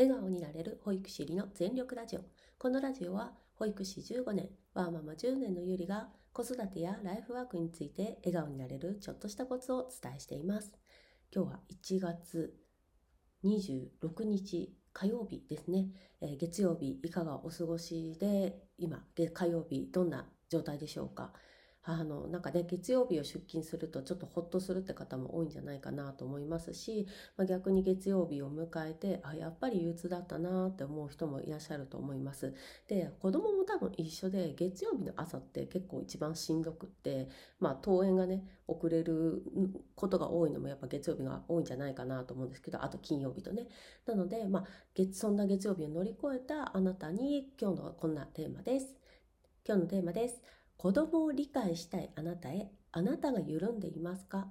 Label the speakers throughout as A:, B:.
A: 笑顔になれる保育士りの全力ラジオ。このラジオは保育士15年、ワーママ10年のゆりが子育てやライフワークについて笑顔になれるちょっとしたコツをお伝えしています。今日は1月26日火曜日ですね、えー、月曜日いかがお過ごしで今火曜日どんな状態でしょうかあのなんかね月曜日を出勤するとちょっとホッとするって方も多いんじゃないかなと思いますし、まあ、逆に月曜日を迎えてあやっぱり憂鬱だったなって思う人もいらっしゃると思います。で子供も多分一緒で月曜日の朝って結構一番しんどくってまあ登園がね遅れることが多いのもやっぱ月曜日が多いんじゃないかなと思うんですけどあと金曜日とね。なので、まあ、月そんな月曜日を乗り越えたあなたに今日のこんなテーマです。今日のテーマです。子供を理解したいあなたへ、あなたが緩んでいますか？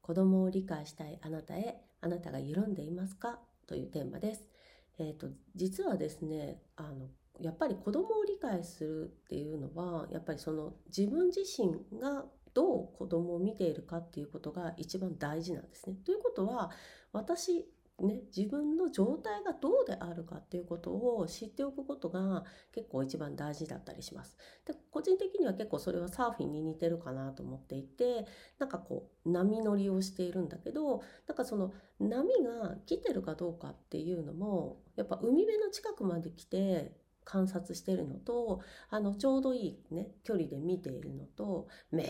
A: 子供を理解したいあなたへ、あなたが緩んでいますか？というテーマです。えっ、ー、と、実はですね、あの、やっぱり子供を理解するっていうのは、やっぱりその自分自身がどう子供を見ているかっていうことが一番大事なんですね。ということは、私ね、自分の状態がどうであるかっていうことを知っておくことが結構一番大事だったりします。で個人的には結構それはサーフィンに似てるかなと思っていてなんかこう波乗りをしているんだけどなんかその波が来てるかどうかっていうのもやっぱ海辺の近くまで来て観察してるのとあのちょうどいいね距離で見ているのとめ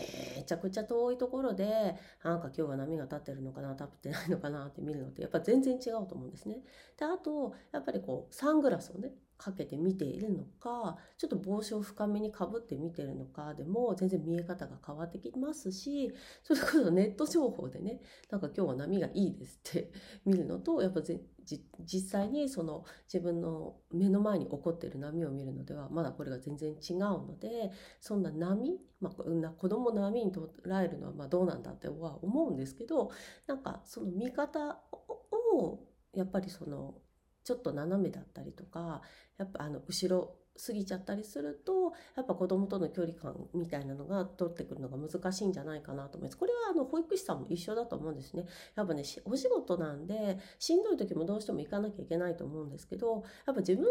A: ちゃくちゃ遠いところでなんか今日は波が立ってるのかな立ってないのかなって見るのってやっぱ全然違うと思うんですね。であとやっぱりこうサングラスをねかけて見ているのかちょっと帽子を深めにかぶって見てるのかでも全然見え方が変わってきますしそれこそネット情報でねなんか今日は波がいいですって 見るのとやっぱ実際にその自分の目の前に起こっている波を見るのではまだこれが全然違うのでそんな波、まあ、子供の波に捉えるのはまどうなんだっては思うんですけどなんかその見方をやっぱりそのちょっと斜めだったりとかやっぱあの後ろ過ぎちゃったりするとやっぱ子どもとの距離感みたいなのが取ってくるのが難しいんじゃないかなと思います。これはあの保育士さんも一緒だと思うんですね。やっぱねお仕事なんでしんどい時もどうしても行かなきゃいけないと思うんですけどやっぱ自分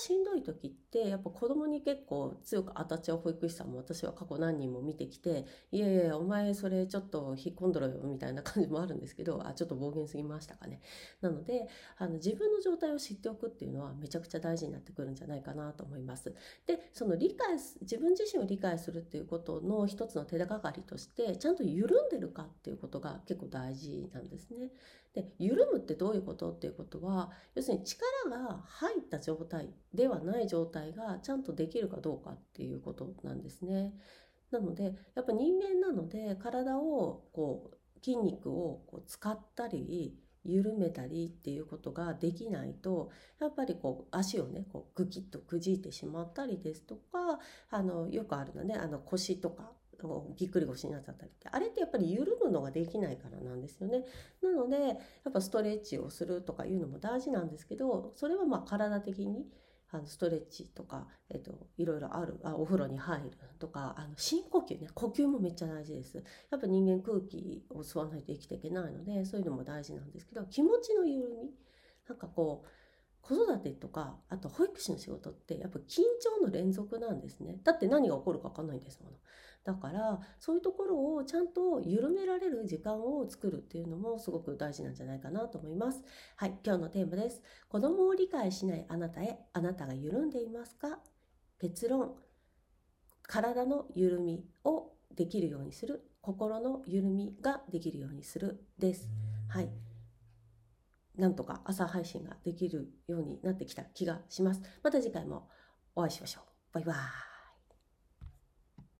A: しんどい時ってやっぱ子供に結構強く当たっちゃう保育士さんも私は過去何人も見てきていやいやお前それちょっと引っ込んどろよみたいな感じもあるんですけどあちょっと暴言すぎましたかね。なのであの自分の状態を知っておくっていうのはめちゃくちゃ大事になってくるんじゃないかなと思います。でその理解自分自身を理解するっていうことの一つの手がかりとしてちゃんと緩んでるかっていうことが結構大事なんですね。で緩むってどういうことっていうことは要するに力が入った状態ではない状態がちゃんとできるかどうかっていうことなんですね。なのでやっぱ人間なので体をこう筋肉をこう使ったり緩めたりっていうことができないとやっぱりこう足をねこうグキッとくじいてしまったりですとかあのよくあるのねあの腰とかぎっくり腰になっちゃったりって。あれってやっぱり緩むのができないからなんですよね。なのでやっぱストレッチをするとかいうのも大事なんですけどそれはまあ体的にあのストレッチとか、えっと、いろいろあるあお風呂に入るとかあの深呼吸ね。呼吸もめっちゃ大事です。やっぱ人間空気を吸わないと生きていけないのでそういうのも大事なんですけど気持ちの緩み。なんかこう子育てとかあと保育士の仕事ってやっぱ緊張の連続なんですね。だって何が起こるか分かんないんですもの。だからそういうところをちゃんと緩められる時間を作るっていうのもすごく大事なんじゃないかなと思います。はい今日のテーマです。子供を理解しないあなたへあなたが緩んでいますか？結論。体の緩みをできるようにする。心の緩みができるようにする。です。はいなんとか朝配信ができるようになってきた気がします。また次回もお会いしましょう。バイバーイ。